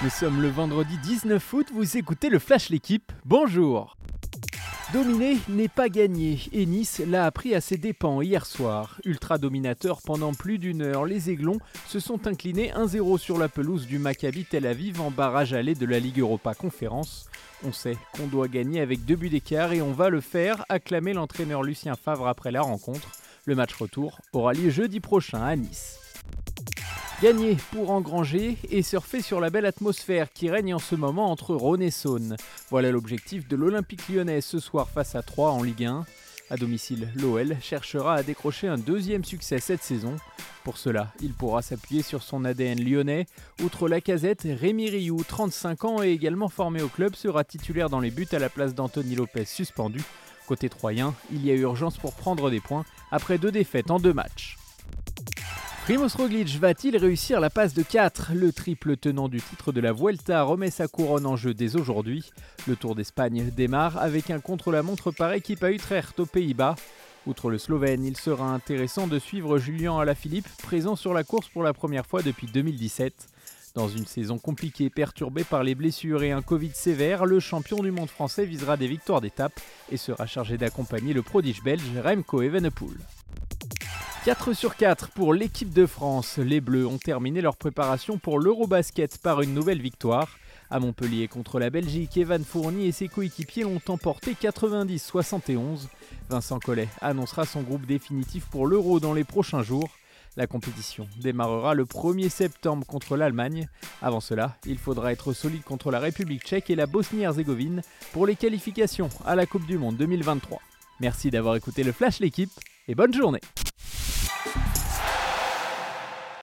Nous sommes le vendredi 19 août, vous écoutez le Flash L'équipe. Bonjour Dominer n'est pas gagné et Nice l'a appris à ses dépens hier soir. Ultra dominateur pendant plus d'une heure, les Aiglons se sont inclinés 1-0 sur la pelouse du Maccabi Tel Aviv en barrage allé de la Ligue Europa Conférence. On sait qu'on doit gagner avec deux buts d'écart et on va le faire, acclamait l'entraîneur Lucien Favre après la rencontre. Le match retour aura lieu jeudi prochain à Nice. Gagner pour engranger et surfer sur la belle atmosphère qui règne en ce moment entre Rhône et Saône. Voilà l'objectif de l'Olympique lyonnais ce soir face à 3 en Ligue 1. À domicile, l'OL cherchera à décrocher un deuxième succès cette saison. Pour cela, il pourra s'appuyer sur son ADN lyonnais. Outre la casette, Rémi Rioux, 35 ans et également formé au club, sera titulaire dans les buts à la place d'Anthony Lopez suspendu. Côté troyen, il y a urgence pour prendre des points après deux défaites en deux matchs. Primoz Roglic va-t-il réussir la passe de 4 Le triple tenant du titre de la Vuelta remet sa couronne en jeu dès aujourd'hui. Le Tour d'Espagne démarre avec un contre-la-montre par équipe à Utrecht aux Pays-Bas. Outre le Slovène, il sera intéressant de suivre Julien Alaphilippe, présent sur la course pour la première fois depuis 2017. Dans une saison compliquée perturbée par les blessures et un Covid sévère, le champion du monde français visera des victoires d'étape et sera chargé d'accompagner le prodige belge Remco Evenepoel. 4 sur 4 pour l'équipe de France. Les Bleus ont terminé leur préparation pour l'Eurobasket par une nouvelle victoire. À Montpellier contre la Belgique, Evan Fournier et ses coéquipiers l'ont emporté 90-71. Vincent Collet annoncera son groupe définitif pour l'Euro dans les prochains jours. La compétition démarrera le 1er septembre contre l'Allemagne. Avant cela, il faudra être solide contre la République tchèque et la Bosnie-Herzégovine pour les qualifications à la Coupe du Monde 2023. Merci d'avoir écouté le Flash l'équipe et bonne journée